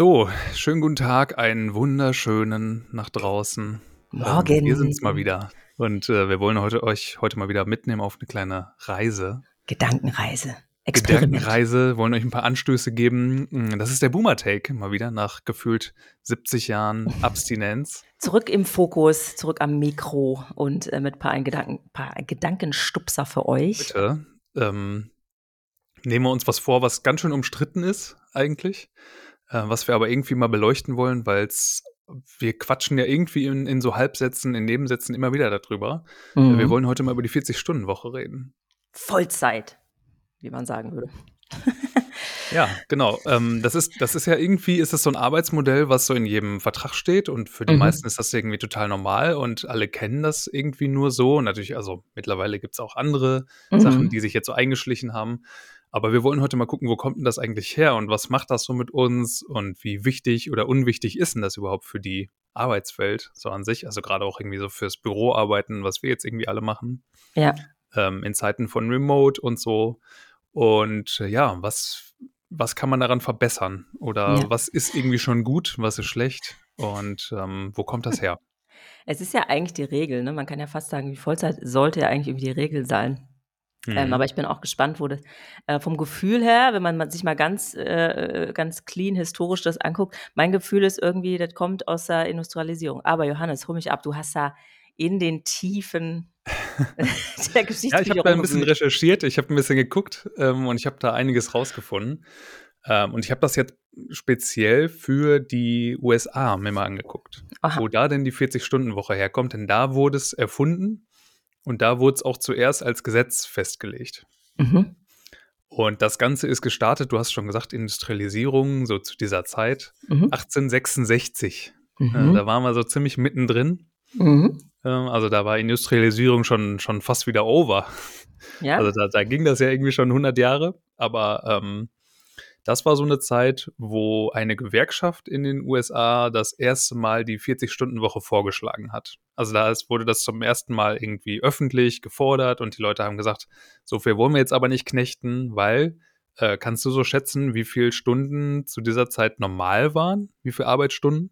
So, schönen guten Tag, einen wunderschönen nach draußen. Morgen. Ähm, wir sind's mal wieder. Und äh, wir wollen heute, euch heute mal wieder mitnehmen auf eine kleine Reise. Gedankenreise. Experiment. Gedankenreise, wollen euch ein paar Anstöße geben. Mm, Das ist der Boomer-Take, mal wieder, nach gefühlt 70 Jahren Abstinenz. Zurück im Fokus, zurück am Mikro und äh, mit ein paar, Gedanken, paar Gedankenstupser für euch. Bitte. Ähm, nehmen wir uns was vor, was ganz schön umstritten ist, eigentlich. Äh, was wir aber irgendwie mal beleuchten wollen, weil wir quatschen ja irgendwie in, in so Halbsätzen, in Nebensätzen immer wieder darüber. Mhm. Wir wollen heute mal über die 40-Stunden-Woche reden. Vollzeit, wie man sagen würde. Ja, genau. Ähm, das, ist, das ist ja irgendwie, ist das so ein Arbeitsmodell, was so in jedem Vertrag steht und für die Mhm. meisten ist das irgendwie total normal und alle kennen das irgendwie nur so. Und natürlich, also mittlerweile gibt es auch andere Sachen, Mhm. die sich jetzt so eingeschlichen haben. Aber wir wollen heute mal gucken, wo kommt denn das eigentlich her und was macht das so mit uns und wie wichtig oder unwichtig ist denn das überhaupt für die Arbeitswelt so an sich? Also gerade auch irgendwie so fürs Büroarbeiten, was wir jetzt irgendwie alle machen Ja. ähm, in Zeiten von Remote und so. Und äh, ja, was, was kann man daran verbessern? Oder Ja. was ist irgendwie schon gut, was ist schlecht? Und ähm, wo kommt das her? Es ist ja eigentlich die Regel, ne? Man kann ja fast sagen, die Vollzeit sollte ja eigentlich irgendwie die Regel sein. Ähm, Mhm. aber ich bin auch gespannt, wo das äh, vom Gefühl her, wenn man sich mal ganz, äh, ganz clean historisch das anguckt, mein Gefühl ist irgendwie, das kommt aus der Industrialisierung. Aber Johannes, hol mich ab, du hast da in den Tiefen der Geschichte Ja, ich habe da ein bisschen recherchiert, ich habe ein bisschen geguckt ähm, und ich habe da einiges rausgefunden. Ähm, und ich habe das jetzt speziell für die USA mir mal angeguckt, Aha. wo da denn die 40-Stunden-Woche herkommt. Denn da wurde es erfunden und da wurde es auch zuerst als Gesetz festgelegt. Mhm. Und das Ganze ist gestartet, du hast schon gesagt, Industrialisierung, so zu dieser Zeit, Mhm. 1866. Äh, Mhm. da waren wir so ziemlich mittendrin. Mhm. Ähm, also da war Industrialisierung schon, schon fast wieder over. Ja. Also da, da ging das ja irgendwie schon 100 Jahre. Aber ähm, das war so eine Zeit, wo eine Gewerkschaft in den USA das erste Mal die 40-Stunden-Woche vorgeschlagen hat. Also da wurde das zum ersten Mal irgendwie öffentlich gefordert und die Leute haben gesagt, so viel wollen wir jetzt aber nicht knechten, weil äh, kannst du so schätzen, wie viele Stunden zu dieser Zeit normal waren? Wie viele Arbeitsstunden?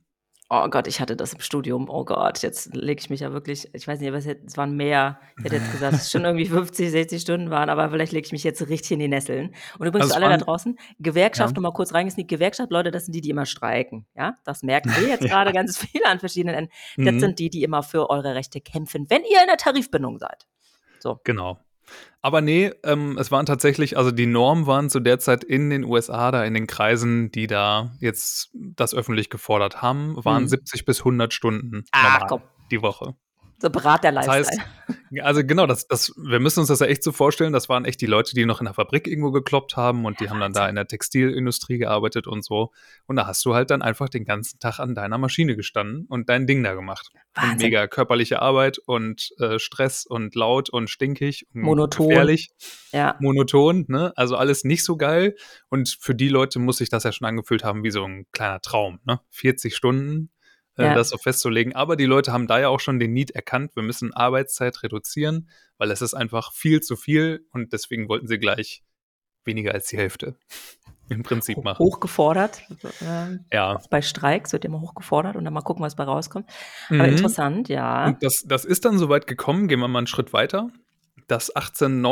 Oh Gott, ich hatte das im Studium. Oh Gott, jetzt lege ich mich ja wirklich, ich weiß nicht, was jetzt, es waren mehr. Ich hätte jetzt gesagt, es schon irgendwie 50, 60 Stunden waren, aber vielleicht lege ich mich jetzt richtig in die Nesseln. Und übrigens Also alle da draußen, Gewerkschaft, Ja. nochmal kurz reingesneakt, Gewerkschaft, Leute, das sind die, die immer streiken. Ja, das merken wir jetzt gerade ganz viel an verschiedenen Enden. Das Mhm. sind die, die immer für eure Rechte kämpfen, wenn ihr in der Tarifbindung seid. So. Genau. Aber nee, ähm, es waren tatsächlich, also die Norm waren zu der Zeit in den USA, da in den Kreisen, die da jetzt das öffentlich gefordert haben, waren Mhm. 70 bis 100 Stunden Ah, die Woche. So Brat der Das Lifestyle. heißt, also genau, das, das, wir müssen uns das ja echt so vorstellen, das waren echt die Leute, die noch in der Fabrik irgendwo gekloppt haben und die Ja, haben dann da in der Textilindustrie gearbeitet und so. Und da hast du halt dann einfach den ganzen Tag an deiner Maschine gestanden und dein Ding da gemacht. Mega körperliche Arbeit und äh, Stress und laut und stinkig und Monoton. gefährlich Ja. monoton, ne? Also alles nicht so geil. Und für die Leute muss sich das ja schon angefühlt haben wie so ein kleiner Traum, ne? 40 Stunden, Ja. das so festzulegen. Aber die Leute haben da ja auch schon den Need erkannt, wir müssen Arbeitszeit reduzieren, weil es ist einfach viel zu viel und deswegen wollten sie gleich weniger als die Hälfte im Prinzip machen. Hochgefordert. Ähm, Ja. bei Streiks wird immer hochgefordert und dann mal gucken, was bei rauskommt. Aber Mhm. interessant, ja. Und das, das ist dann soweit gekommen, gehen wir mal einen Schritt weiter, dass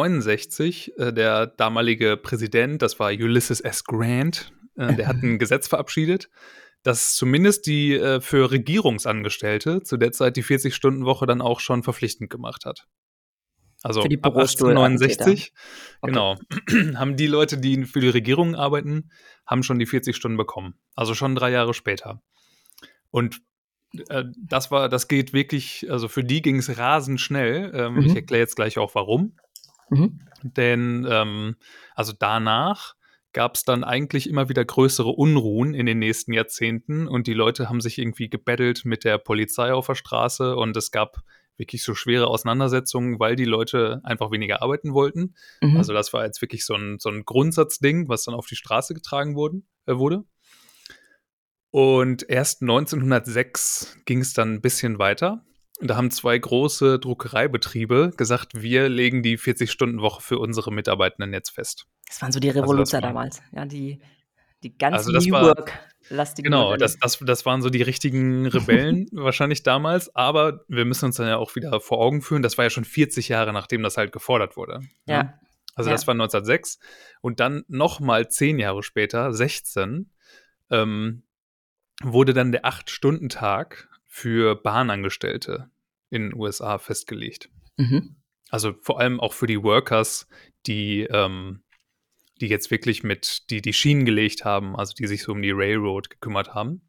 1869 äh, der damalige Präsident, das war Ulysses S. Grant, äh, der hat ein Gesetz verabschiedet, das zumindest die äh, für Regierungsangestellte zu der Zeit die 40-Stunden-Woche dann auch schon verpflichtend gemacht hat. Also Für die ab Bürostuhl- 1869, Okay. genau, haben die Leute, die für die Regierung arbeiten, haben schon die 40 Stunden bekommen. Also schon drei Jahre später. Und äh, das war, das geht wirklich, also für die ging es rasend schnell. Ähm, Mhm. Ich erkläre jetzt gleich auch warum. Mhm. Denn ähm, also danach gab es dann eigentlich immer wieder größere Unruhen in den nächsten Jahrzehnten und die Leute haben sich irgendwie gebettelt mit der Polizei auf der Straße und es gab wirklich so schwere Auseinandersetzungen, weil die Leute einfach weniger arbeiten wollten. Mhm. Also das war jetzt wirklich so ein, so ein Grundsatzding, was dann auf die Straße getragen wurden, äh, wurde. Und erst 1906 ging es dann ein bisschen weiter. Und da haben zwei große Druckereibetriebe gesagt, wir legen die 40-Stunden-Woche für unsere Mitarbeitenden jetzt fest. Das waren so die das Revoluzer war- damals. Ja, die, die ganz Also New war- Work. lastigen Genau, das, das, das waren so die richtigen Rebellen wahrscheinlich damals, aber wir müssen uns dann ja auch wieder vor Augen führen, das war ja schon 40 Jahre, nachdem das halt gefordert wurde. ne? Ja. Also Ja. das war 1906 und dann nochmal zehn Jahre später, 16, ähm, wurde dann der Acht-Stunden-Tag für Bahnangestellte in den USA festgelegt. Mhm. Also vor allem auch für die Workers, die, ähm, die jetzt wirklich mit, die die Schienen gelegt haben, also die sich so um die Railroad gekümmert haben.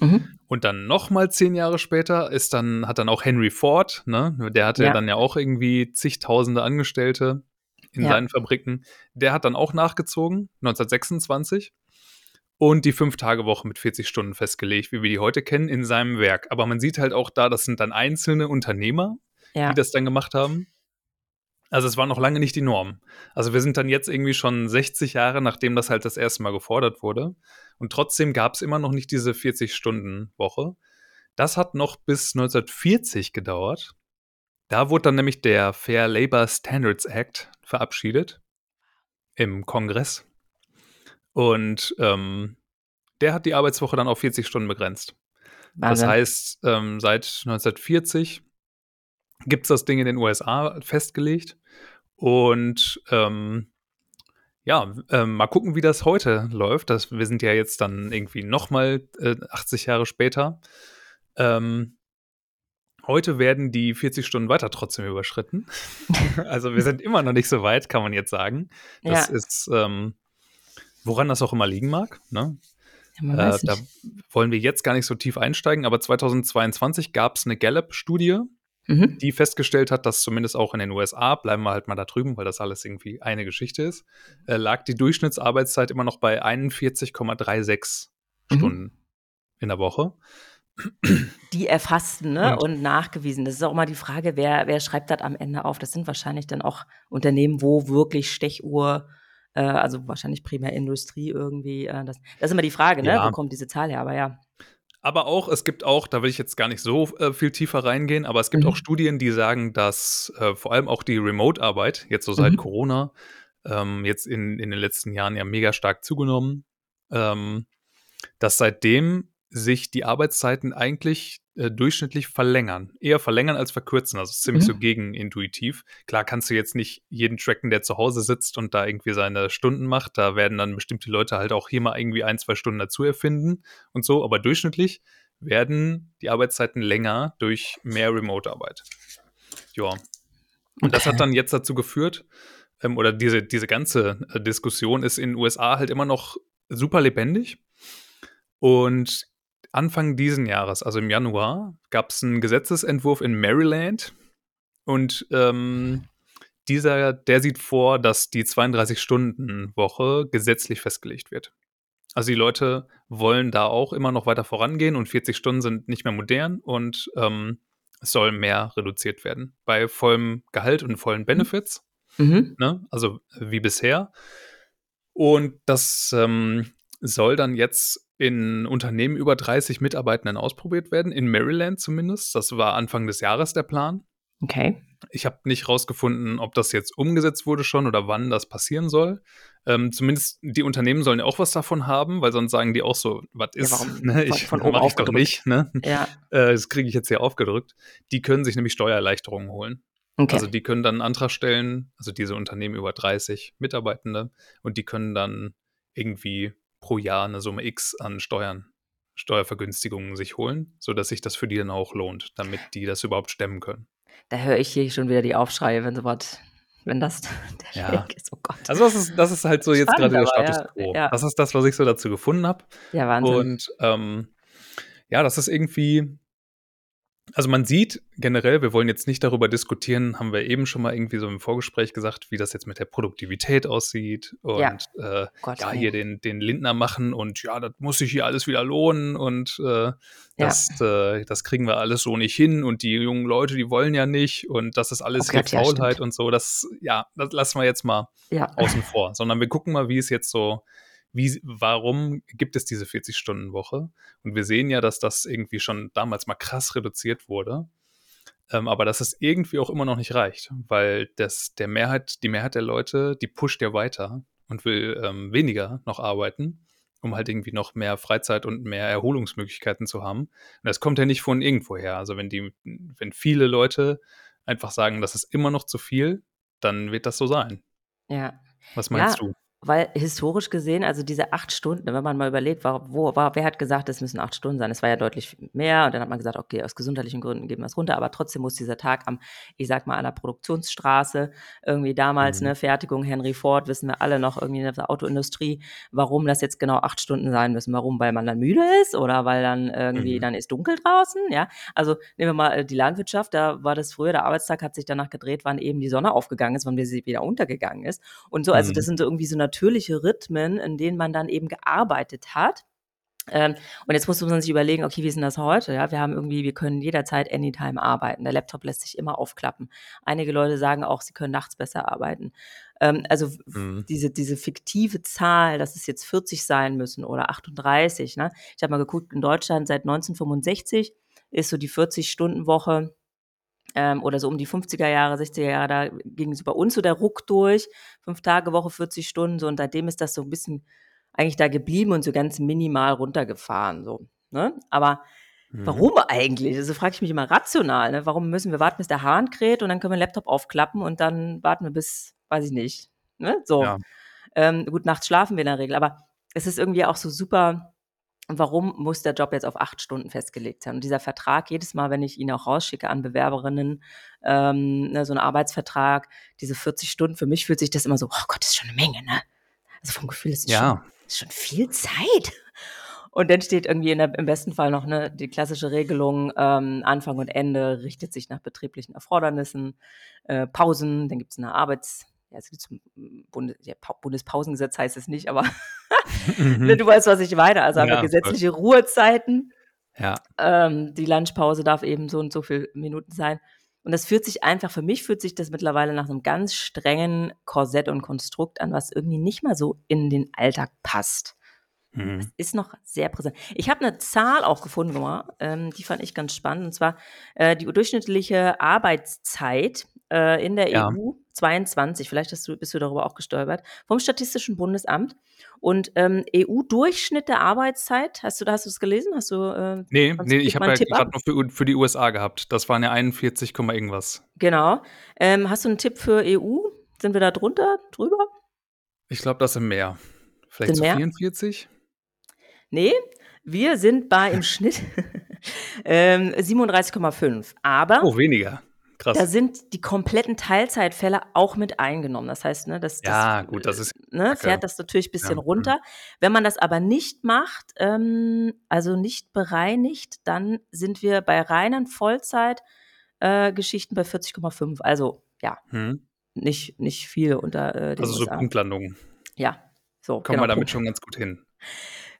Mhm. Und dann nochmal zehn Jahre später ist dann, hat dann auch Henry Ford, ne, der hatte Ja. dann ja auch irgendwie zigtausende Angestellte in Ja. seinen Fabriken. Der hat dann auch nachgezogen, 1926, und die Fünf-Tage-Woche mit 40 Stunden festgelegt, wie wir die heute kennen, in seinem Werk. Aber man sieht halt auch da, das sind dann einzelne Unternehmer, Ja. die das dann gemacht haben. Also es war noch lange nicht die Norm. Also wir sind dann jetzt irgendwie schon 60 Jahre, nachdem das halt das erste Mal gefordert wurde. Und trotzdem gab es immer noch nicht diese 40-Stunden-Woche. Das hat noch bis 1940 gedauert. Da wurde dann nämlich der Fair Labor Standards Act verabschiedet im Kongress. Und ähm, der hat die Arbeitswoche dann auf 40 Stunden begrenzt. Das Wahnsinn. heißt, ähm, seit 1940 gibt es das Ding in den USA festgelegt. Und ähm, ja, ähm, mal gucken, wie das heute läuft. Das, wir sind ja jetzt dann irgendwie nochmal äh, 80 Jahre später. Ähm, heute werden die 40 Stunden weiter trotzdem überschritten. also wir sind immer noch nicht so weit, kann man jetzt sagen. Das ja. ist, ähm, woran das auch immer liegen mag. Ne? ja, Äh, da wollen wir jetzt gar nicht so tief einsteigen, aber 2022 gab es eine Gallup-Studie, Mhm. die festgestellt hat, dass zumindest auch in den USA, bleiben wir halt mal da drüben, weil das alles irgendwie eine Geschichte ist, äh, lag die Durchschnittsarbeitszeit immer noch bei 41,36 Mhm. Stunden in der Woche. Die erfassten ne? Und- und, nachgewiesen. Das ist auch mal die Frage, wer, wer schreibt das am Ende auf? Das sind wahrscheinlich dann auch Unternehmen, wo wirklich Stechuhr, äh, also wahrscheinlich primär Industrie irgendwie. Äh, das, das ist immer die Frage, ne? Ja. wo kommt diese Zahl her? Aber ja. Aber auch, es gibt auch, da will ich jetzt gar nicht so äh, viel tiefer reingehen, aber es gibt Mhm. auch Studien, die sagen, dass äh, vor allem auch die Remote-Arbeit, jetzt so seit Mhm. Corona, ähm, jetzt in, in den letzten Jahren ja mega stark zugenommen, ähm, dass seitdem sich die Arbeitszeiten eigentlich äh, durchschnittlich verlängern. Eher verlängern als verkürzen. Also ziemlich Mhm. so gegenintuitiv. Klar kannst du jetzt nicht jeden tracken, der zu Hause sitzt und da irgendwie seine Stunden macht. Da werden dann bestimmte Leute halt auch hier mal irgendwie ein, zwei Stunden dazu erfinden und so. Aber durchschnittlich werden die Arbeitszeiten länger durch mehr Remote-Arbeit. Ja. Und das hat Okay. dann jetzt dazu geführt, ähm, oder diese, diese ganze äh, Diskussion ist in den USA halt immer noch super lebendig. Und Anfang diesen Jahres, also im Januar, gab es einen Gesetzesentwurf in Maryland. Und ähm, dieser, der sieht vor, dass die 32-Stunden-Woche gesetzlich festgelegt wird. Also die Leute wollen da auch immer noch weiter vorangehen und 40 Stunden sind nicht mehr modern und ähm, es soll mehr reduziert werden. Bei vollem Gehalt und vollen Benefits, Mhm. ne? also wie bisher. Und das ähm, soll dann jetzt in Unternehmen über 30 Mitarbeitenden ausprobiert werden, in Maryland zumindest. Das war Anfang des Jahres der Plan. Okay. Ich habe nicht rausgefunden, ob das jetzt umgesetzt wurde schon oder wann das passieren soll. Ähm, zumindest die Unternehmen sollen ja auch was davon haben, weil sonst sagen die auch so, was Ja, ist, warum? ne, Von- ich von oben mach ich doch aufgedrückt. nicht, ne? Ja. Äh, das kriege ich jetzt hier aufgedrückt. Die können sich nämlich Steuererleichterungen holen. Okay. Also die können dann einen Antrag stellen, also diese Unternehmen über 30 Mitarbeitende und die können dann irgendwie pro Jahr eine Summe X an Steuern, Steuervergünstigungen sich holen, sodass sich das für die dann auch lohnt, damit die das überhaupt stemmen können. da höre ich hier schon wieder die Aufschreie, wenn sowas, wenn das der Ja. Weg ist. Oh Gott. Also das ist, das ist halt so jetzt Spannend, gerade der Status ja, quo. ja. Das ist das, was ich so dazu gefunden habe. Ja, Wahnsinn. Und ähm, ja, das ist irgendwie, also man sieht generell, wir wollen jetzt nicht darüber diskutieren, haben wir eben schon mal irgendwie so im Vorgespräch gesagt, wie das jetzt mit der Produktivität aussieht und Ja. äh, Gott, ja, ey. hier den, den Lindner machen und ja, das muss sich hier alles wieder lohnen und äh, das, äh, das kriegen wir alles so nicht hin und die jungen Leute, die wollen ja nicht und das ist alles Oh hier Gott, ja, Faulheit stimmt. und so. Das, ja, das lassen wir jetzt mal ja. außen vor, sondern wir gucken mal, wie es jetzt so, wie, warum gibt es diese 40-Stunden-Woche? Und wir sehen ja, dass das irgendwie schon damals mal krass reduziert wurde. Ähm, aber dass es irgendwie auch immer noch nicht reicht, weil das der Mehrheit, die Mehrheit der Leute, die pusht ja weiter und will ähm, weniger noch arbeiten. um halt irgendwie noch mehr Freizeit und mehr Erholungsmöglichkeiten zu haben. Und das kommt ja nicht von irgendwoher. Also wenn die, wenn viele Leute einfach sagen, das ist immer noch zu viel, dann wird das so sein. Ja. Was meinst Ja, du? Weil historisch gesehen, also diese 8 Stunden, wenn man mal überlegt, wa wo war wer hat gesagt, es müssen 8 Stunden sein? Es war ja deutlich mehr und dann hat man gesagt: „Okay, aus gesundheitlichen Gründen geben wir's runter“, aber trotzdem muss dieser Tag am ich sage mal, an der Produktionsstraße irgendwie damals, Mhm. ne, Fertigung Henry Ford, wissen wir alle noch irgendwie in der Autoindustrie, warum das jetzt genau 8 Stunden sein müssen. Warum? Weil man dann müde ist oder weil dann irgendwie Mhm. dann ist dunkel draußen, ja? Also, nehmen wir mal, äh, die Landwirtschaft, da war das früher der Arbeitstag hat sich danach gedreht, wann eben die Sonne aufgegangen ist, wann sie wieder untergegangen ist und so. Also, das Mhm. sind so irgendwie so natürliche Rhythmen, in denen man dann eben gearbeitet hat. Ähm, und jetzt muss man sich überlegen: „Okay, wie ist 'n das heute?“ Ja, wir haben irgendwie wir können jederzeit anytime arbeiten. Der Laptop lässt sich immer aufklappen. Einige Leute sagen auch, sie können nachts besser arbeiten. Ähm, also, Mhm. diese diese fiktive Zahl, dass es jetzt 40 sein müssen oder 38, ne? Ich habe mal geguckt, in Deutschland seit 1965 ist so die 40-Stunden-Woche, ähm, oder so um die 50er Jahre, 60er Jahre, da ging so bei uns so der Ruck durch, 5-Tage-Woche, 40 Stunden, so und seitdem ist das so 'n bisschen eigentlich da geblieben und so ganz minimal runtergefahren so, ne? Aber Mhm. warum eigentlich? Also, frage ich mich immer rational, ne? Warum müssen wir warten, bis der Hahn kräht und dann können wir 'n Laptop aufklappen und dann warten wir bis weiß ich nicht, ne, so. Ja. Ähm, gut, nachts schlafen wir in der Regel, aber es ist irgendwie auch so super warum muss der Job jetzt auf 8 Stunden festgelegt sein? Und dieser Vertrag, jedes Mal, wenn ich ihn auch rausschicke an Bewerberinnen, ähm, ne, so 'n Arbeitsvertrag, diese 40 Stunden, für mich fühlt sich das immer so: „Oh Gott, das ist schon 'ne Menge“, ne? Also, vom Gefühl, das ist schon Ja. ist schon viel Zeit. Und dann steht irgendwie in der im besten Fall noch, ne, die klassische Regelung, ähm, Anfang und Ende richtet sich nach betrieblichen Erfordernissen, äh, Pausen, dann gibt's 'ne Arbeits ja, es gibt so 'n Bunde ja, Pau Bundespausengesetz heißt es nicht, aber ne, Mhm. du weißt, was ich meine. Also, haben wir Ja, voll. gesetzliche Ruhezeiten. Ja. Ähm, die Lunchpause darf eben so und so viel Minuten sein. Und das fühlt sich einfach für mich fühlt sich das mittlerweile nach 'nem ganz strengen Korsett und Konstrukt an, was irgendwie nicht mehr so in den Alltag passt. Mhm. ist noch sehr präsent. Ich habe 'ne Zahl auch gefunden, mal, ähm, die fand ich ganz spannend, und zwar, äh, die durchschnittliche Arbeitszeit, äh, in der Ja. EU 22, vielleicht hast du bist du darüber auch gestolpert, vom Statistischen Bundesamt und, ähm, EU-Durchschnitt der Arbeitszeit, hast du hast du's gelesen? Hast du, äh Ne, sonst ne, gebe ich habe ja grad nur für für die USA gehabt. Das waren ja 41, irgendwas. Genau. Ähm, hast du 'n Tipp für EU? Sind wir da drunter, drüber? Ich glaube, das sind mehr. Vielleicht Sind so mehr? 44? Ne, wir sind bei im Schnitt, ähm, 37,5. Aber Oh, weniger. Da Krass. sind die kompletten Teilzeitfälle auch mit eingenommen. Das heißt, ne, das das, Ja, gut, das äh, ist ne, fährt das natürlich Ja, bisschen mhm. runter. Wenn man das aber nicht macht, ähm, also nicht bereinigt, dann sind wir bei reinen Vollzeit äh, bei 40,5. Also, ja, Mhm. nicht nicht viel unter, äh, Also, so USA. Punktlandung. Ja, so, Kommen genau, wir damit Punkt. schon ganz gut hin.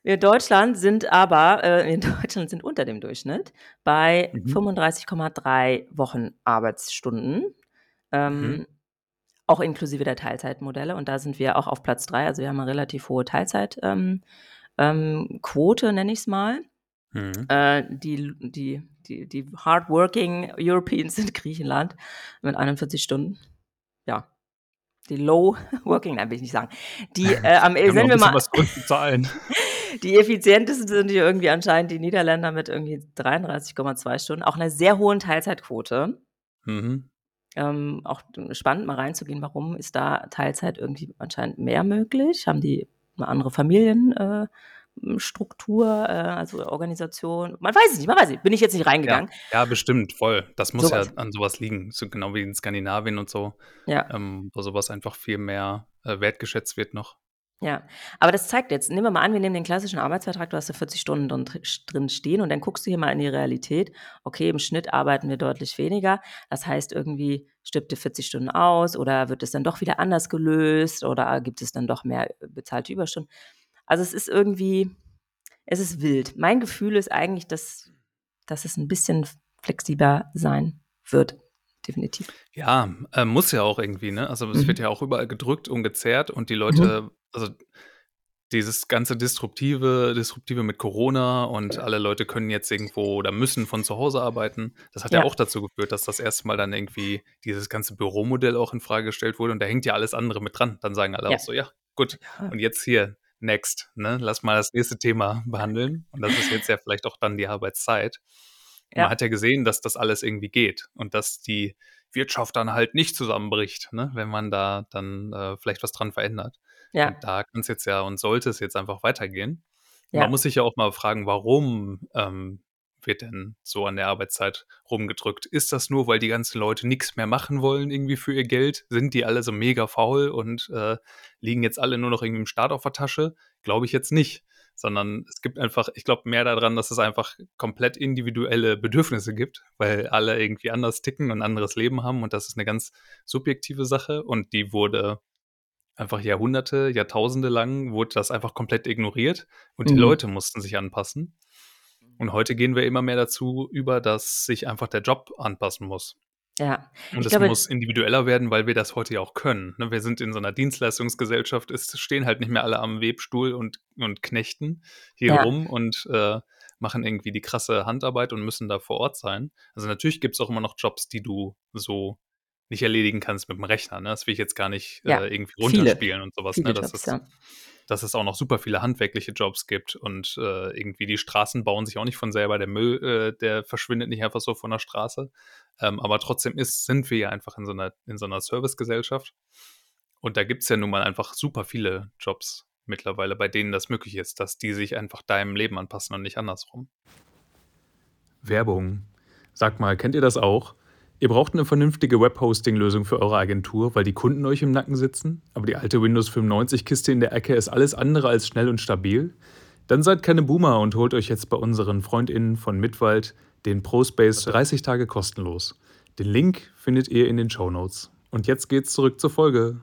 Wir in Deutschland sind aber äh, in Deutschland sind unter dem Durchschnitt bei Mhm. 35,3 Wochenarbeitsstunden, Mhm. ähm, auch inklusive der Teilzeitmodelle. Und da sind wir auch auf Platz 3. Also, wir haben 'ne relativ hohe Teilzeit ähm, ähm, nenne ich's mal. Mhm. Äh, die die die die hardworking Europeans sind Griechenland mit 41 Stunden. Ja. Die low working nein, will ich nicht sagen. Die, äh, am sagen 'n wir mal was zurückzuzahlen. die effizientesten sind hier irgendwie anscheinend die Niederländer mit irgendwie 33,2 Stunden, auch 'ner sehr hohen Teilzeitquote. Mhm. Ähm, auch spannend, mal reinzugehen, warum ist da Teilzeit irgendwie anscheinend mehr möglich? Haben die 'ne andere Familien äh, Struktur, äh, also Organisation? Man weiß es nicht, man weiß es nicht. Bin ich jetzt nicht Ja, reingegangen. ja, bestimmt, voll. Das muss So ja was. an so was liegen, so genau wie in Skandinavien und so, Ja. ähm, wo so was einfach viel mehr, äh, wertgeschätzt wird noch. Ja, aber das zeigt jetzt nehmen wir mal an, wir nehmen den klassischen Arbeitsvertrag, du hast da 40 Stunden drin dr drin stehen und dann guckst du hier mal in die Realität. Okay, im Schnitt arbeiten wir deutlich weniger. Das heißt, irgendwie stirbt dir 40 Stunden aus oder wird es dann doch wieder anders gelöst oder gibt es dann doch mehr bezahlte Überstunden? Also, es ist irgendwie es ist wild. Mein Gefühl ist eigentlich, dass dass es 'n bisschen flexibler sein wird, definitiv. Ja, äh, muss ja auch irgendwie, ne? Also, es wird Mhm. ja auch überall gedrückt und gezerrt und die Mhm. Leute also, dieses ganze Disruptive Disruptive mit Corona und alle Leute können jetzt irgendwo oder müssen von zu Hause arbeiten. Das hat ja Ja. auch dazu geführt, dass das 1. Mal dann irgendwie dieses ganze Büromodell auch infrage gestellt wurde und da hängt ja alles andere mit dran. Dann sagen alle Ja. auch so: „Ja, gut, und jetzt hier next, ne? Lass mal das nächste Thema behandeln. Und das ist jetzt ja vielleicht auch dann die Arbeitszeit. Ja. Man hat ja gesehen, dass das alles irgendwie geht und dass die Wirtschaft dann halt nicht zusammenbricht, ne? wenn man da dann äh, vielleicht was dran verändert. Ja. Und da kann es jetzt ja und sollte es jetzt einfach weitergehen. Ja. Man muss sich ja auch mal fragen, warum ähm, wird denn so an der Arbeitszeit rumgedrückt? Ist das nur, weil die ganzen Leute nichts mehr machen wollen irgendwie für ihr Geld? Sind die alle so mega faul und äh, liegen jetzt alle nur noch irgendwie im Staat auf der Tasche? Glaube ich jetzt nicht. Sondern es gibt einfach, ich glaube mehr daran, dass es einfach komplett individuelle Bedürfnisse gibt, weil alle irgendwie anders ticken und ein anderes Leben haben und das ist eine ganz subjektive Sache und die wurde einfach Jahrhunderte, Jahrtausende lang wurde das einfach komplett ignoriert und die mhm. Leute mussten sich anpassen. Und heute gehen wir immer mehr dazu über, dass sich einfach der Job anpassen muss. Ja. Und es muss individueller werden, weil wir das heute ja auch können. Ne? Wir sind in so einer Dienstleistungsgesellschaft, es stehen halt nicht mehr alle am Webstuhl und, und knechten hier ja. rum und äh, machen irgendwie die krasse Handarbeit und müssen da vor Ort sein. Also natürlich gibt es auch immer noch Jobs, die du so nicht erledigen kannst mit dem Rechner. Ne? Das will ich jetzt gar nicht ja. äh, irgendwie runterspielen Viele. und sowas. Ne? Das Jobs, ist, ja dass es auch noch super viele handwerkliche Jobs gibt und äh, irgendwie die Straßen bauen sich auch nicht von selber, der Müll, äh, der verschwindet nicht einfach so von der Straße. Ähm, aber trotzdem ist, sind wir ja einfach in so einer, in so einer Servicegesellschaft. Und da gibt es ja nun mal einfach super viele Jobs mittlerweile, bei denen das möglich ist, dass die sich einfach deinem Leben anpassen und nicht andersrum. Werbung. Sag mal, kennt ihr das auch? Ihr braucht eine vernünftige Webhosting-Lösung für eure Agentur, weil die Kunden euch im Nacken sitzen, aber die alte Windows 95-Kiste in der Ecke ist alles andere als schnell und stabil? Dann seid keine Boomer und holt euch jetzt bei unseren FreundInnen von Mitwald den ProSpace 30 Tage kostenlos. Den Link findet ihr in den Show Notes. Und jetzt geht's zurück zur Folge.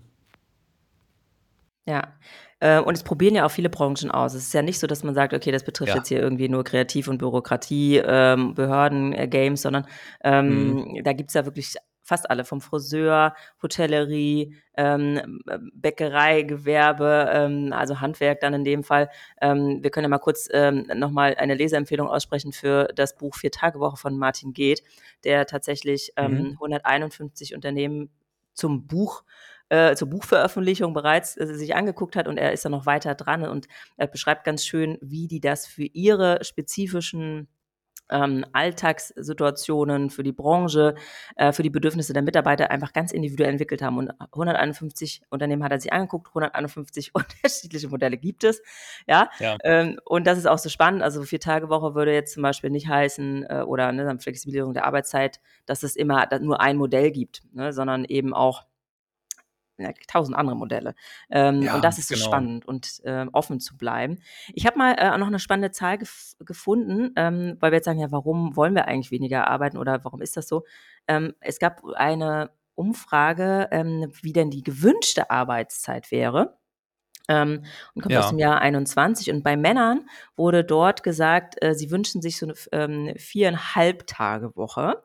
Ja, äh, und es probieren ja auch viele Branchen aus. Es ist ja nicht so, dass man sagt, okay, das betrifft ja. jetzt hier irgendwie nur Kreativ- und Bürokratie, ähm, Behörden, äh, Games, sondern ähm, mhm. da gibt es ja wirklich fast alle, vom Friseur, Hotellerie, ähm, Bäckerei, Gewerbe, ähm, also Handwerk dann in dem Fall. Ähm, wir können ja mal kurz ähm, nochmal eine Leseempfehlung aussprechen für das Buch Vier-Tage-Woche von Martin Geht, der tatsächlich ähm, mhm. 151 Unternehmen zum Buch äh, zur Buchveröffentlichung bereits äh, sich angeguckt hat und er ist da noch weiter dran und er beschreibt ganz schön, wie die das für ihre spezifischen ähm, Alltagssituationen, für die Branche, äh, für die Bedürfnisse der Mitarbeiter einfach ganz individuell entwickelt haben. Und 151 Unternehmen hat er sich angeguckt, 151 unterschiedliche Modelle gibt es. Ja. ja. Ähm, und das ist auch so spannend. Also vier Tage Woche würde jetzt zum Beispiel nicht heißen, äh, oder ne, Flexibilisierung der Arbeitszeit, dass es immer nur ein Modell gibt, ne, sondern eben auch ja, tausend andere Modelle. Ähm, ja, und das ist genau. so spannend und äh, offen zu bleiben. Ich habe mal äh, noch eine spannende Zahl gef gefunden, ähm, weil wir jetzt sagen, ja, warum wollen wir eigentlich weniger arbeiten oder warum ist das so? Ähm, es gab eine Umfrage, ähm, wie denn die gewünschte Arbeitszeit wäre. Ähm, und kommt ja. aus dem Jahr 21. Und bei Männern wurde dort gesagt, äh, sie wünschen sich so eine ähm, viereinhalb Tage Woche.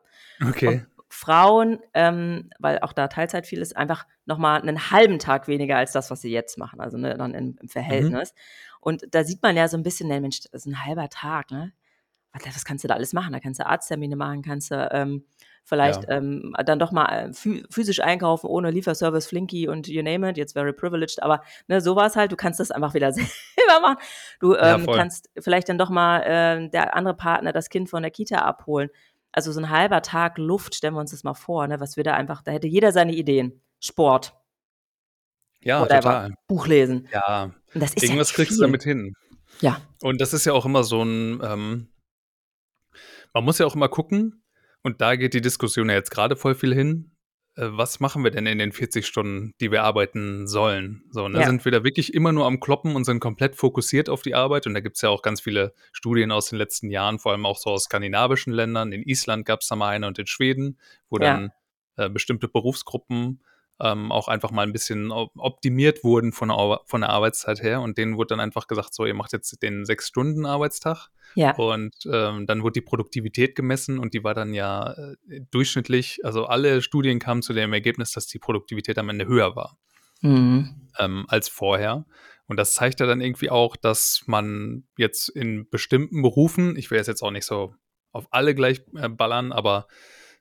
Okay. Frauen, ähm, weil auch da Teilzeit viel ist, einfach nochmal einen halben Tag weniger als das, was sie jetzt machen, also ne, dann im, im Verhältnis. Mhm. Und da sieht man ja so ein bisschen, ne, Mensch, das ist ein halber Tag, ne? Was kannst du da alles machen? Da kannst du Arzttermine machen, kannst du ähm, vielleicht ja. ähm, dann doch mal äh, physisch einkaufen ohne Lieferservice, Flinky und you name it, jetzt very privileged, aber ne, so war es halt, du kannst das einfach wieder selber machen. Du ähm, ja, kannst vielleicht dann doch mal äh, der andere Partner das Kind von der Kita abholen. Also so ein halber Tag Luft, stellen wir uns das mal vor, ne, was wir da einfach, da hätte jeder seine Ideen. Sport. Ja, Whatever. total. Buch lesen. Ja. Irgendwas ja kriegst du damit hin. Ja. Und das ist ja auch immer so ein, ähm, man muss ja auch immer gucken, und da geht die Diskussion ja jetzt gerade voll viel hin, was machen wir denn in den 40 Stunden, die wir arbeiten sollen? So, ne? Ja. Sind wir da wirklich immer nur am Kloppen und sind komplett fokussiert auf die Arbeit? Und da gibt es ja auch ganz viele Studien aus den letzten Jahren, vor allem auch so aus skandinavischen Ländern. In Island gab es da mal eine und in Schweden, wo ja. dann äh, bestimmte Berufsgruppen ähm, auch einfach mal ein bisschen optimiert wurden von der, von der Arbeitszeit her. Und denen wurde dann einfach gesagt, so, ihr macht jetzt den Sechs-Stunden-Arbeitstag. Ja. Und ähm, dann wurde die Produktivität gemessen und die war dann ja äh, durchschnittlich, also alle Studien kamen zu dem Ergebnis, dass die Produktivität am Ende höher war mhm. ähm, als vorher. Und das zeigt ja dann irgendwie auch, dass man jetzt in bestimmten Berufen, ich will es jetzt auch nicht so auf alle gleich äh, ballern, aber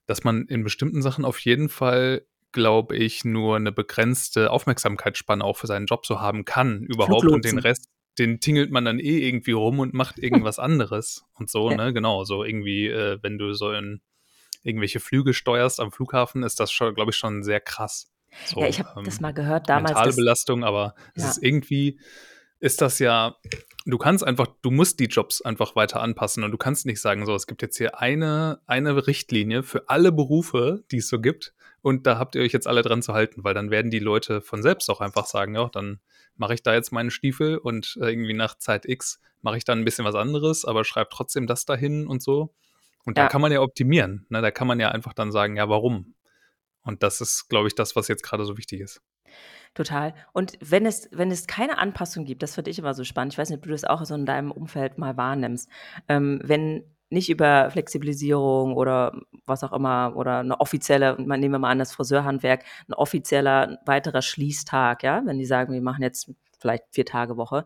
dass man in bestimmten Sachen auf jeden Fall glaube ich, nur eine begrenzte Aufmerksamkeitsspanne auch für seinen Job so haben kann, überhaupt und den Rest. den tingelt man dann eh irgendwie rum und macht irgendwas anderes und so, ne? Genau, so irgendwie, äh, wenn du so in irgendwelche Flüge steuerst am Flughafen, ist das schon, glaube ich, schon sehr krass. So, ja, ich habe ähm, das mal gehört damals. mentale Belastung, aber es Ja. ist irgendwie, ist das ja, du kannst einfach, du musst die Jobs einfach weiter anpassen und du kannst nicht sagen, so, es gibt jetzt hier eine, eine Richtlinie für alle Berufe, die es so gibt und da habt ihr euch jetzt alle dran zu halten, weil dann werden die Leute von selbst auch einfach sagen, ja, dann mache ich da jetzt meine Stiefel und äh, irgendwie nach Zeit X mache ich dann ein bisschen was anderes, aber schreibe trotzdem das dahin und so. Und da Ja. kann man ja optimieren. Ne? Da kann man ja einfach dann sagen, ja, warum? Und das ist, glaube ich, das, was jetzt gerade so wichtig ist. Total. Und wenn es, wenn es keine Anpassung gibt, das finde ich immer so spannend. Ich weiß nicht, ob du das auch so in deinem Umfeld mal wahrnimmst. Ähm, wenn nicht über Flexibilisierung oder was auch immer oder eine offizielle, man nehmen wir mal an, das Friseurhandwerk, ein offizieller weiterer Schließtag, ja, wenn die sagen, wir machen jetzt vielleicht vier Tage Woche,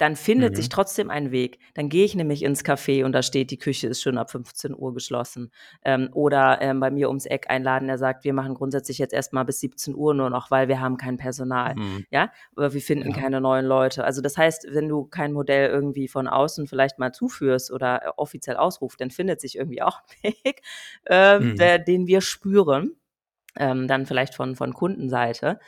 dann findet Mhm. sich trotzdem ein Weg. Dann gehe ich nämlich ins Café und da steht, die Küche ist schon ab 15 Uhr geschlossen. Ähm, oder ähm, bei mir ums Eck einladen, der sagt, wir machen grundsätzlich jetzt erstmal bis 17 Uhr nur noch, weil wir haben kein Personal. Mhm. Ja, aber wir finden Ja. keine neuen Leute. Also das heißt, wenn du kein Modell irgendwie von außen vielleicht mal zuführst oder äh, offiziell ausrufst, dann findet sich irgendwie auch ein Weg, ähm, Mhm. der, den wir spüren, ähm, dann vielleicht von, von Kundenseite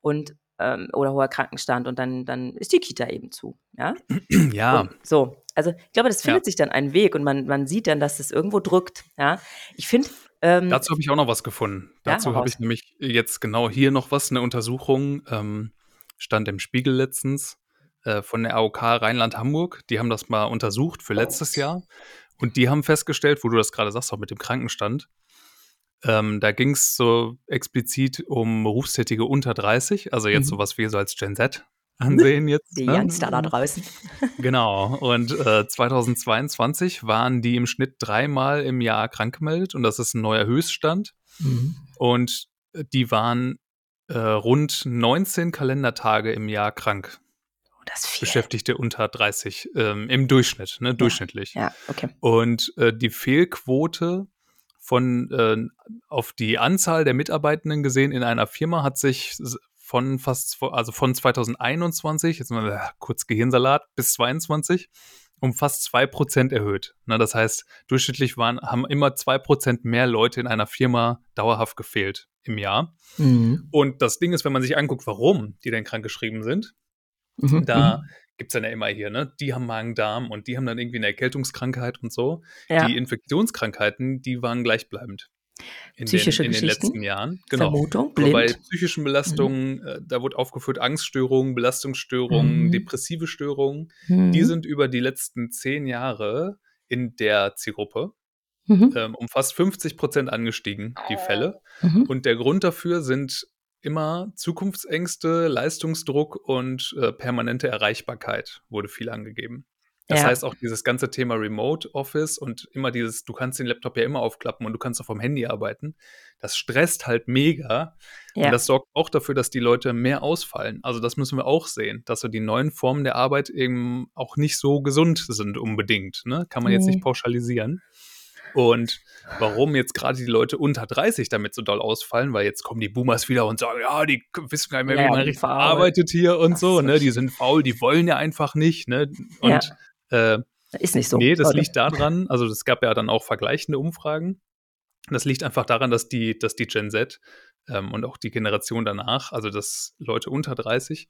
und ähm, oder hoher Krankenstand und dann, dann ist die Kita eben zu. Ja, Ja, und so. Also ich glaube, das Ja. findet sich dann einen Weg und man, man sieht dann, dass es irgendwo drückt. Ja, ich finde, ähm, dazu habe ich auch noch was gefunden. Ja, dazu habe ich nämlich jetzt genau hier noch was, eine Untersuchung, ähm, stand im Spiegel letztens äh, von der AOK Rheinland-Hamburg. Die haben das mal untersucht für letztes Jahr und die haben festgestellt, wo du das gerade sagst, auch mit dem Krankenstand, ähm, da ging es so explizit um Berufstätige unter 30, also jetzt Mhm. sowas wie so als Gen Z ansehen jetzt. die ne? Youngster da draußen. Genau. Und äh, 2022 waren die im Schnitt dreimal im Jahr krank gemeldet und das ist ein neuer Höchststand. Und äh, die waren äh, rund 19 Kalendertage im Jahr krank. Oh, das ist viel. Beschäftigte unter 30 ähm, im Durchschnitt, ne? Durchschnittlich. Ja, okay. Und äh, die Fehlquote von äh, auf die Anzahl der Mitarbeitenden gesehen in einer Firma hat sich von fast also von 2021 jetzt mal äh, kurz Gehirnsalat bis 22 um fast 2% erhöht. Na, das heißt, durchschnittlich waren, haben immer 2% mehr Leute in einer Firma dauerhaft gefehlt im Jahr. Mhm. Und das Ding ist, wenn man sich anguckt, warum die denn krankgeschrieben sind, Mhm. da gibt es dann ja immer hier, ne? Die haben Magen-Darm und die haben dann irgendwie eine Erkältungskrankheit und so. Ja. Die Infektionskrankheiten, die waren gleichbleibend in, den, Psychische in den letzten Jahren. Genau. Vermutung, Aber bei blind. psychischen Belastungen, äh, da wurde aufgeführt Angststörungen, Belastungsstörungen, Mhm. depressive Störungen. Mhm. Die sind über die letzten zehn Jahre in der Zielgruppe Mhm. ähm, um fast 50 Prozent angestiegen, die Fälle. Mhm. Und der Grund dafür sind immer Zukunftsängste, Leistungsdruck und äh, permanente Erreichbarkeit wurde viel angegeben. Das Ja. heißt auch dieses ganze Thema Remote Office und immer dieses, du kannst den Laptop ja immer aufklappen und du kannst auch vom Handy arbeiten. Das stresst halt mega. Ja. Und das sorgt auch dafür, dass die Leute mehr ausfallen. Also das müssen wir auch sehen, dass so die neuen Formen der Arbeit eben auch nicht so gesund sind unbedingt. Ne? Kann man jetzt Mhm. nicht pauschalisieren. Und warum jetzt gerade die Leute unter 30 damit so doll ausfallen, weil jetzt kommen die Boomers wieder und sagen, ja, die wissen gar nicht mehr, Ja, wie man richtig arbeitet hier und Ach so, ne? Die sind faul, die wollen ja einfach nicht, ne? Und äh, Ist nicht so. nee, das Leute. liegt daran, also es gab ja dann auch vergleichende Umfragen. Das liegt einfach daran, dass die, dass die Gen Z ähm, und auch die Generation danach, also dass Leute unter 30,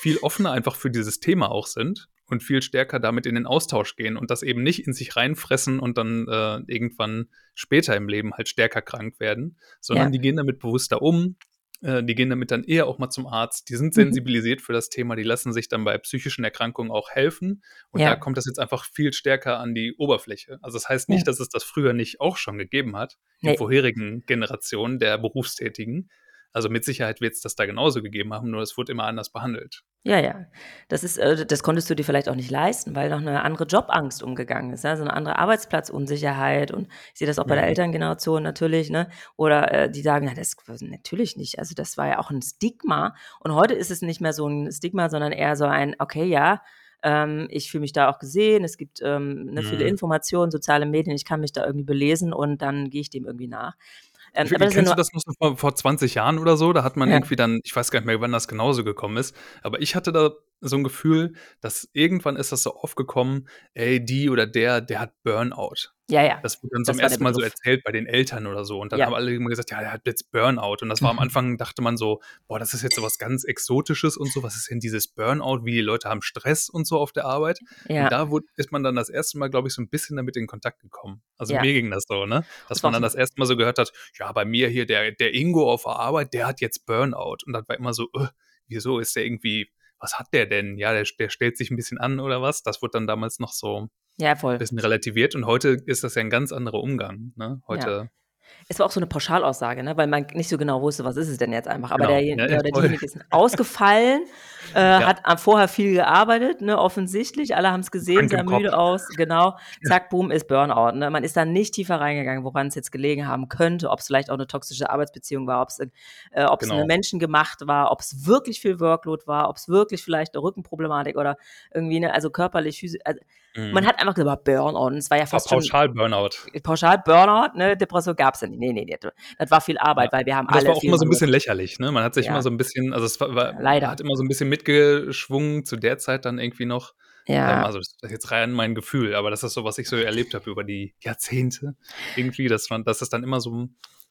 viel offener einfach für dieses Thema auch sind und viel stärker damit in den Austausch gehen und das eben nicht in sich reinfressen und dann äh, irgendwann später im Leben halt stärker krank werden, sondern Ja. die gehen damit bewusster um. äh, Die gehen damit dann eher auch mal zum Arzt. Die sind Mhm. sensibilisiert für das Thema. Die lassen sich dann bei psychischen Erkrankungen auch helfen. Und Ja. da kommt das jetzt einfach viel stärker an die Oberfläche. Also das heißt nicht, Ja. dass es das früher nicht auch schon gegeben hat, in Nee. vorherigen Generationen der Berufstätigen. Also mit Sicherheit wird es das da genauso gegeben haben, nur es wurde immer anders behandelt. Ja, ja. Das ist, äh, das konntest du dir vielleicht auch nicht leisten, weil noch eine andere Jobangst umgegangen ist, ne? so eine andere Arbeitsplatzunsicherheit. Und ich sehe das auch bei der. Elterngeneration natürlich, ne? Oder äh, die sagen, na, das natürlich nicht. Also das war ja auch ein Stigma. Und heute ist es nicht mehr so ein Stigma, sondern eher so ein, okay, ja, ähm, ich fühle mich da auch gesehen, es gibt ähm, ne, viele Mhm. Informationen, soziale Medien, ich kann mich da irgendwie belesen und dann gehe ich dem irgendwie nach. Ähm, aber das kennst ja du das noch vor, vor 20 Jahren oder so? Da hat man ja. irgendwie dann, ich weiß gar nicht mehr, wann das genauso gekommen ist, aber ich hatte da so ein Gefühl, dass irgendwann ist das so aufgekommen, ey, die oder der, der hat Burnout. Ja, ja. Das wurde dann zum ersten Mal so erzählt bei den Eltern oder so. Und dann ja. haben alle immer gesagt, ja, der hat jetzt Burnout. Und das war am mhm. Anfang, dachte man so, boah, das ist jetzt so was ganz Exotisches und so. Was ist denn dieses Burnout? Wie die Leute haben Stress und so auf der Arbeit. Ja. Und da wurde, ist man dann das erste Mal, glaube ich, so ein bisschen damit in Kontakt gekommen. Also ja. mir ging das so, ne? Dass das man dann das erste Mal so gehört hat, ja, bei mir hier, der, der Ingo auf der Arbeit, der hat jetzt Burnout. Und dann war immer so, äh, wieso ist der irgendwie was hat der denn? Ja, der, der stellt sich ein bisschen an oder was? Das wurde dann damals noch so ja, voll. ein bisschen relativiert und heute ist das ja ein ganz anderer Umgang. Ne? Heute. Ja. Es war auch so eine Pauschalaussage, ne? weil man nicht so genau wusste, was ist es denn jetzt einfach. Aber genau. der, ja, der, derjenige ist ausgefallen, äh, ja. hat vorher viel gearbeitet, ne? offensichtlich. Alle haben es gesehen, sah müde aus. Genau, zack, boom, ist Burnout. Ne? Man ist da nicht tiefer reingegangen, woran es jetzt gelegen haben könnte, ob es vielleicht auch eine toxische Arbeitsbeziehung war, ob es äh, genau. eine menschengemacht war, ob es wirklich viel Workload war, ob es wirklich vielleicht eine Rückenproblematik oder irgendwie, ne? also körperlich, physisch. Also, Mhm. Man hat einfach gesagt, Burnout. es war ja fast pauschal Burnout. Pauschal Burnout, ne? Depression gab es ja nicht. Nee, nee, nee. Das war viel Arbeit, ja. weil wir haben das alle. Das war auch immer so ein bisschen lächerlich, ne? Man hat sich ja. immer so ein bisschen, also es war, war Leider. hat immer so ein bisschen mitgeschwungen zu der Zeit dann irgendwie noch. Ja. Ähm, also das ist jetzt rein mein Gefühl, aber das ist so, was ich so erlebt habe über die Jahrzehnte. Irgendwie, dass man, dass es dann immer so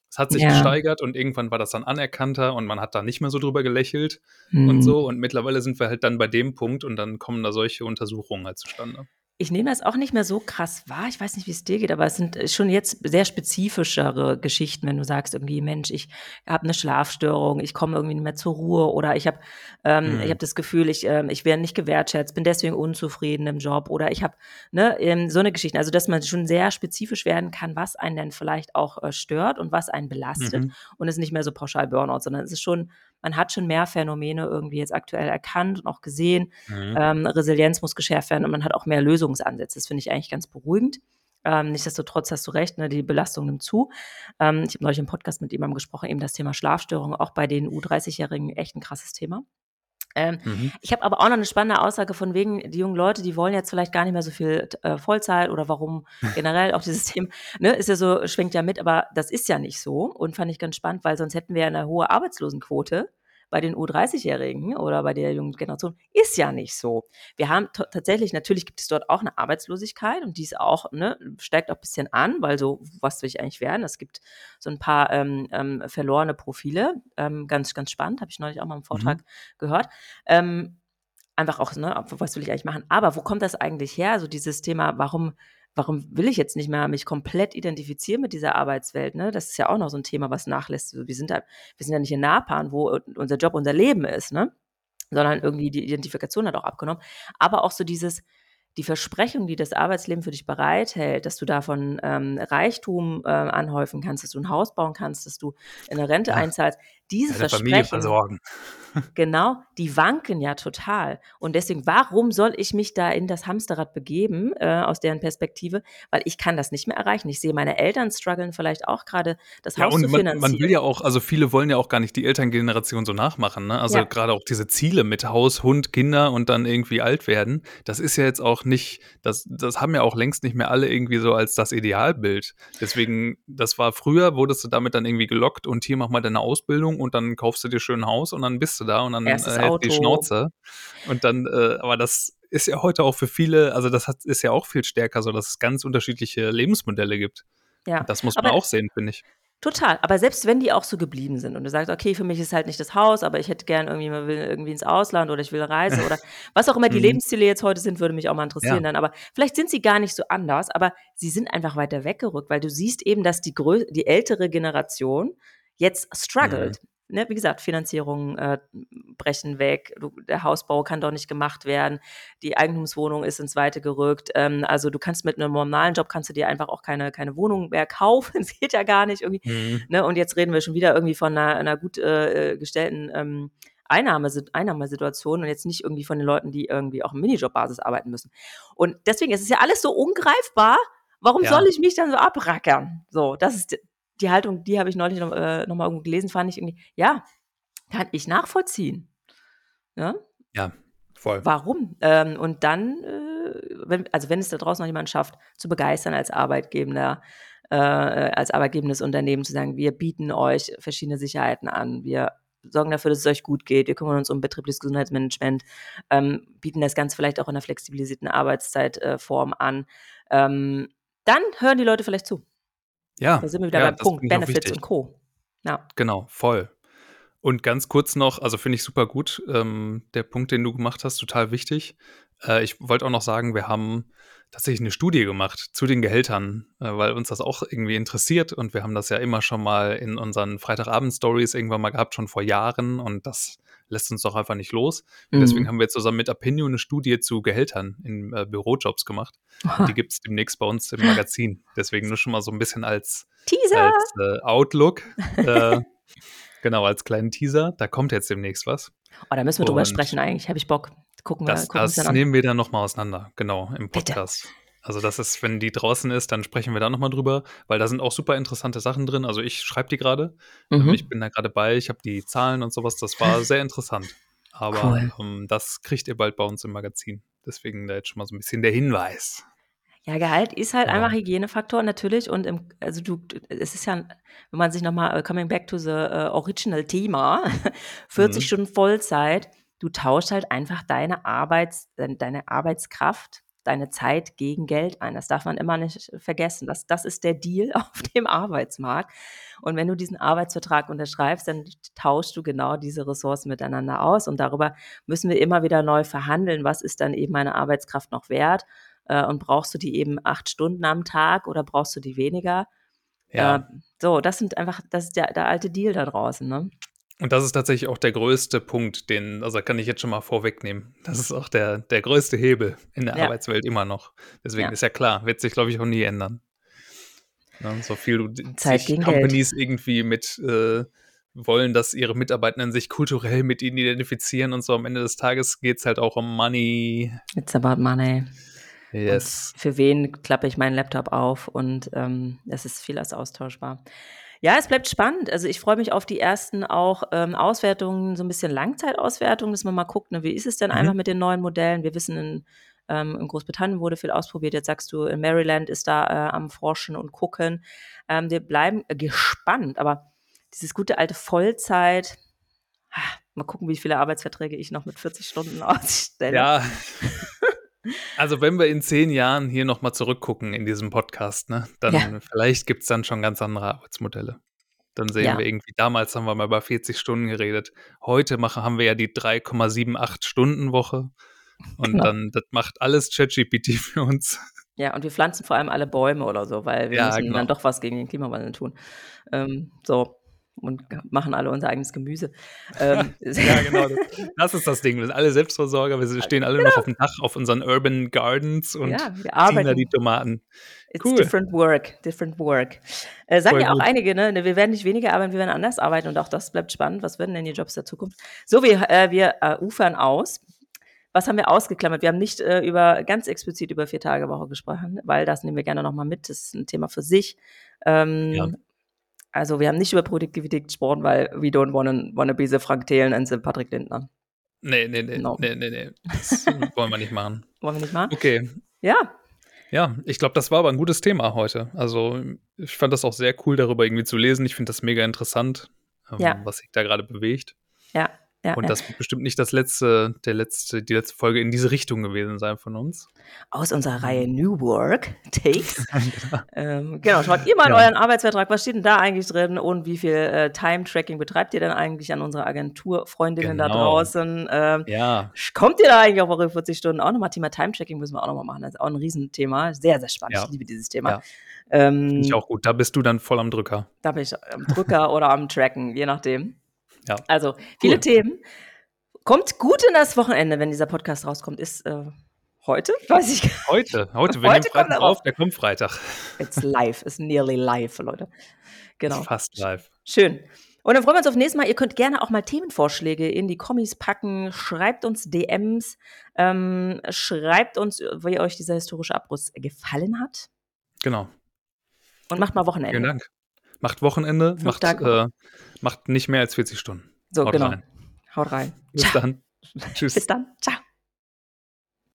es hat sich ja. gesteigert und irgendwann war das dann anerkannter und man hat da nicht mehr so drüber gelächelt mhm. und so. Und mittlerweile sind wir halt dann bei dem Punkt und dann kommen da solche Untersuchungen halt zustande ich nehme das auch nicht mehr so krass wahr. Ich weiß nicht, wie es dir geht, aber es sind schon jetzt sehr spezifischere Geschichten, wenn du sagst irgendwie, Mensch, ich habe eine Schlafstörung, ich komme irgendwie nicht mehr zur Ruhe oder ich habe ähm, mhm. ich habe das Gefühl, ich ähm, ich werde nicht gewertschätzt, bin deswegen unzufrieden im Job oder ich habe ne ähm, so eine Geschichte. Also dass man schon sehr spezifisch werden kann, was einen denn vielleicht auch äh, stört und was einen belastet mhm. und es ist nicht mehr so pauschal Burnout, sondern es ist schon man hat schon mehr Phänomene irgendwie jetzt aktuell erkannt und auch gesehen. Mhm. Ähm, Resilienz muss geschärft werden und man hat auch mehr Lösungsansätze. Das finde ich eigentlich ganz beruhigend. Ähm, nichtsdestotrotz hast du recht, ne, die Belastung nimmt zu. Ähm, ich habe neulich im Podcast mit jemandem gesprochen, eben das Thema Schlafstörungen, auch bei den U30-Jährigen echt ein krasses Thema. Ähm, mhm. Ich habe aber auch noch eine spannende Aussage von wegen, die jungen Leute, die wollen jetzt vielleicht gar nicht mehr so viel äh, Vollzeit oder warum generell auch dieses Thema, ne, ist ja so, schwingt ja mit, aber das ist ja nicht so und fand ich ganz spannend, weil sonst hätten wir ja eine hohe Arbeitslosenquote bei den U30-Jährigen oder bei der jungen Generation ist ja nicht so. Wir haben tatsächlich, natürlich gibt es dort auch eine Arbeitslosigkeit und die ist auch, ne, steigt auch ein bisschen an, weil so, was will ich eigentlich werden? Es gibt so ein paar ähm, ähm, verlorene Profile, ähm, ganz, ganz spannend, habe ich neulich auch mal im Vortrag mhm. gehört. Ähm, einfach auch, ne, was will ich eigentlich machen? Aber wo kommt das eigentlich her? So dieses Thema, warum warum will ich jetzt nicht mehr mich komplett identifizieren mit dieser Arbeitswelt? Ne? Das ist ja auch noch so ein Thema, was nachlässt. Wir sind, da, wir sind ja nicht in Napan, wo unser Job unser Leben ist, ne? sondern irgendwie die Identifikation hat auch abgenommen. Aber auch so dieses, die Versprechung, die das Arbeitsleben für dich bereithält, dass du davon ähm, Reichtum äh, anhäufen kannst, dass du ein Haus bauen kannst, dass du in eine Rente ja. einzahlst, diese ja, Versprechen, genau, die wanken ja total. Und deswegen, warum soll ich mich da in das Hamsterrad begeben, äh, aus deren Perspektive? Weil ich kann das nicht mehr erreichen. Ich sehe meine Eltern strugglen vielleicht auch gerade, das ja, Haus und zu finanzieren. Man, man will ja auch, also viele wollen ja auch gar nicht die Elterngeneration so nachmachen. Ne? Also ja. gerade auch diese Ziele mit Haus, Hund, Kinder und dann irgendwie alt werden, das ist ja jetzt auch nicht, das, das haben ja auch längst nicht mehr alle irgendwie so als das Idealbild. Deswegen, das war früher, wurdest du damit dann irgendwie gelockt und hier mach mal deine Ausbildung und dann kaufst du dir schön ein Haus und dann bist du da und dann äh, hält die Schnauze. Und dann, äh, aber das ist ja heute auch für viele, also das hat, ist ja auch viel stärker so, dass es ganz unterschiedliche Lebensmodelle gibt. Ja. Und das muss man aber auch sehen, finde ich. Total, aber selbst wenn die auch so geblieben sind und du sagst, okay, für mich ist halt nicht das Haus, aber ich hätte gern irgendwie, man will irgendwie ins Ausland oder ich will reisen oder was auch immer die mhm. Lebensziele jetzt heute sind, würde mich auch mal interessieren ja. dann. Aber vielleicht sind sie gar nicht so anders, aber sie sind einfach weiter weggerückt, weil du siehst eben, dass die, die ältere Generation jetzt struggelt. Mhm ne, wie gesagt, Finanzierungen äh, brechen weg, du, der Hausbau kann doch nicht gemacht werden, die Eigentumswohnung ist ins Weite gerückt. Ähm, also du kannst mit einem normalen Job kannst du dir einfach auch keine, keine Wohnung mehr kaufen. Das geht ja gar nicht irgendwie. Mhm. Ne? Und jetzt reden wir schon wieder irgendwie von einer, einer gut äh, gestellten ähm, Einnahmesituation und jetzt nicht irgendwie von den Leuten, die irgendwie auch im Minijobbasis arbeiten müssen. Und deswegen ist es ja alles so ungreifbar. Warum ja. soll ich mich dann so abrackern? So, das ist die Haltung, die habe ich neulich noch, äh, noch mal irgendwo gelesen, fand ich irgendwie, ja, kann ich nachvollziehen. Ja, ja voll. Warum? Ähm, und dann, äh, wenn, also wenn es da draußen noch jemand schafft, zu begeistern als Arbeitgeber, äh, als arbeitgebendes Unternehmen zu sagen, wir bieten euch verschiedene Sicherheiten an, wir sorgen dafür, dass es euch gut geht, wir kümmern uns um betriebliches Gesundheitsmanagement, ähm, bieten das Ganze vielleicht auch in einer flexibilisierten Arbeitszeitform an. Ähm, dann hören die Leute vielleicht zu. Ja. Da sind wir wieder ja, beim Punkt Benefits und Co. Ja. Genau, voll. Und ganz kurz noch, also finde ich super gut, ähm, der Punkt, den du gemacht hast, total wichtig. Äh, ich wollte auch noch sagen, wir haben tatsächlich eine Studie gemacht zu den Gehältern, äh, weil uns das auch irgendwie interessiert und wir haben das ja immer schon mal in unseren Freitagabend-Stories irgendwann mal gehabt, schon vor Jahren und das lässt uns doch einfach nicht los. Und deswegen Mhm. haben wir zusammen mit Opinion eine Studie zu Gehältern in äh, Bürojobs gemacht. Die gibt es demnächst bei uns im Magazin. Deswegen nur schon mal so ein bisschen als, Teaser! als äh, Outlook. äh, genau, als kleinen Teaser. Da kommt jetzt demnächst was. Oh, da müssen wir drüber Und sprechen eigentlich. Habe ich Bock. Gucken wir, Das, gucken uns das dann an. nehmen wir dann nochmal auseinander, genau, im Bitte. Also das ist, wenn die draußen ist, dann sprechen wir da nochmal drüber, weil da sind auch super interessante Sachen drin. Also ich schreibe die gerade, ähm, Mhm. ich bin da gerade bei, ich habe die Zahlen und sowas, das war sehr interessant. Aber Cool. ähm, das kriegt ihr bald bei uns im Magazin. Deswegen da jetzt schon mal so ein bisschen der Hinweis. Ja, Gehalt ist halt Genau. einfach Hygienefaktor natürlich und im, also du, es ist ja, wenn man sich nochmal, coming back to the uh, original Thema, 40 Mhm. Stunden Vollzeit, du tauschst halt einfach deine Arbeits, dein- deine Arbeitskraft, deine Zeit gegen Geld ein. Das darf man immer nicht vergessen. Das, das ist der Deal auf dem Arbeitsmarkt. Und wenn du diesen Arbeitsvertrag unterschreibst, dann tauschst du genau diese Ressourcen miteinander aus. Und darüber müssen wir immer wieder neu verhandeln. Was ist dann eben meine Arbeitskraft noch wert? Äh, und brauchst du die eben acht Stunden am Tag oder brauchst du die weniger? Ja. Äh, so, das sind einfach, das ist der, der alte Deal da draußen, ne? Und das ist tatsächlich auch der größte Punkt, den, also kann ich jetzt schon mal vorwegnehmen. Das ist auch der, der größte Hebel in der Ja. Arbeitswelt immer noch. Deswegen Ja. ist ja klar, wird sich, glaube ich, auch nie ändern. Ne, so viel du Zeit sich gegen Geld. Companies irgendwie mit äh, wollen, dass ihre Mitarbeitenden sich kulturell mit ihnen identifizieren und so am Ende des Tages geht es halt auch um Money. It's about money. Yes. Und für wen klappe ich meinen Laptop auf und ähm, es ist vieles austauschbar. Ja, es bleibt spannend. Also ich freue mich auf die ersten auch ähm, Auswertungen, so ein bisschen Langzeitauswertungen, dass man mal guckt, ne, wie ist es denn Mhm. einfach mit den neuen Modellen? Wir wissen, in, ähm, in Großbritannien wurde viel ausprobiert. Jetzt sagst du, in Maryland ist da äh, am Forschen und Gucken. Ähm, wir bleiben äh, gespannt. Aber dieses gute alte Vollzeit, ah, mal gucken, wie viele Arbeitsverträge ich noch mit 40 Stunden ausstelle. Ja. Also wenn wir in zehn Jahren hier nochmal zurückgucken in diesem Podcast, ne, dann Ja. vielleicht gibt es dann schon ganz andere Arbeitsmodelle. Dann sehen Ja. wir irgendwie, damals haben wir mal über 40 Stunden geredet. Heute machen, haben wir ja die 3,78 Stunden Woche. Und Genau. dann, das macht alles ChatGPT für uns. Ja, und wir pflanzen vor allem alle Bäume oder so, weil wir Ja, müssen genau. dann doch was gegen den Klimawandel tun. Ähm, so. Und machen alle unser eigenes Gemüse. Ähm, Ja, genau. Das, ist das Ding. Wir sind alle Selbstversorger. Wir stehen alle noch auf dem Dach auf unseren Urban Gardens und ja, ziehen da die Tomaten. It's Cool. different work, different work. Äh, sagen Voll ja auch gut. einige, ne? Wir werden nicht weniger arbeiten, wir werden anders arbeiten und auch das bleibt spannend. Was werden denn die Jobs der Zukunft? So, wir, äh, wir äh, ufern aus. Was haben wir ausgeklammert? Wir haben nicht äh, über ganz explizit über vier Tage Woche gesprochen, weil das nehmen wir gerne nochmal mit. Das ist ein Thema für sich. Ähm, Ja. Also wir haben nicht über Produktivität gesprochen, weil we don't wanna, wanna be the Frank Thelen and the Patrick Lindner. Nee, nee, nee, No. nee, nee, nee. Das wollen wir nicht machen. Wollen wir nicht mal? Okay. Ja, Ja, ich glaube, das war aber ein gutes Thema heute. Also, ich fand das auch sehr cool, darüber irgendwie zu lesen. Ich finde das mega interessant, ähm, Ja. was sich da gerade bewegt. ja, ja. Und das wird bestimmt nicht das letzte, der letzte, die letzte Folge in diese Richtung gewesen sein von uns. Aus unserer Reihe New Work Takes. Ähm, genau, schaut ihr mal in Ja. euren Arbeitsvertrag, was steht denn da eigentlich drin und wie viel äh, Time-Tracking betreibt ihr denn eigentlich an unsere Agenturfreundinnen da Genau. draußen? Ähm, Ja, kommt ihr da eigentlich auf eure 40 Stunden? Auch nochmal Thema Time-Tracking müssen wir auch nochmal machen. Das ist auch ein Riesenthema. Sehr, sehr spannend. Ja. Ich liebe dieses Thema. Ähm, finde ich auch gut. Da bist du dann voll am Drücker. Da bin ich am Drücker oder am Tracken, je nachdem. Ja. Also, viele Cool. Themen. Kommt gut in das Wochenende, wenn dieser Podcast rauskommt. Ist äh, heute? Weiß ich gar nicht. Heute, heute, wir Heute nehmen Freitag auf, der kommt Freitag. It's live. It's nearly live, Leute. Genau. Fast live. Schön. Und dann freuen wir uns auf nächstes Mal. Ihr könnt gerne auch mal Themenvorschläge in die Kommis packen. Schreibt uns DMs. Ähm, schreibt uns, wie euch dieser historische Abriss gefallen hat. Genau. Und macht mal Wochenende. Vielen Dank. Macht Wochenende, Fünf macht, macht nicht mehr als 40 Stunden. So, Haut genau. rein. Haut rein. Bis Ciao. dann. Tschüss. Bis dann. Ciao.